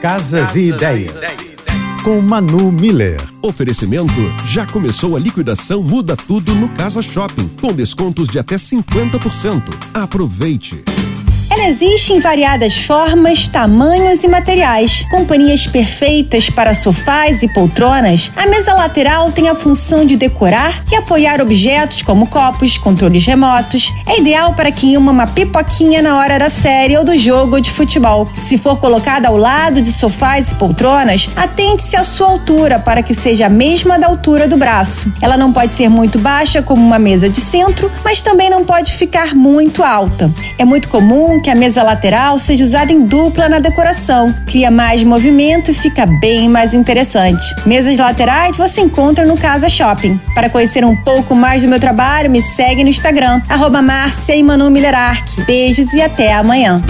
Casas e Ideias. Com Manu Miller. Oferecimento: já começou a liquidação Muda Tudo no Casa Shopping, com descontos de até 50%. Aproveite! Ela existe em variadas formas, tamanhos e materiais. Companhias perfeitas para sofás e poltronas, a mesa lateral tem a função de decorar e apoiar objetos como copos, controles remotos. É ideal para quem ama uma pipoquinha na hora da série ou do jogo de futebol. Se for colocada ao lado de sofás e poltronas, atente-se à sua altura para que seja a mesma da altura do braço. Ela não pode ser muito baixa como uma mesa de centro, mas também não pode ficar muito alta. É muito comum que a mesa lateral seja usada em dupla na decoração, cria mais movimento e fica bem mais interessante. Mesas laterais você encontra no Casa Shopping. Para conhecer um pouco mais do meu trabalho, me segue no Instagram, arroba Beijos e até amanhã.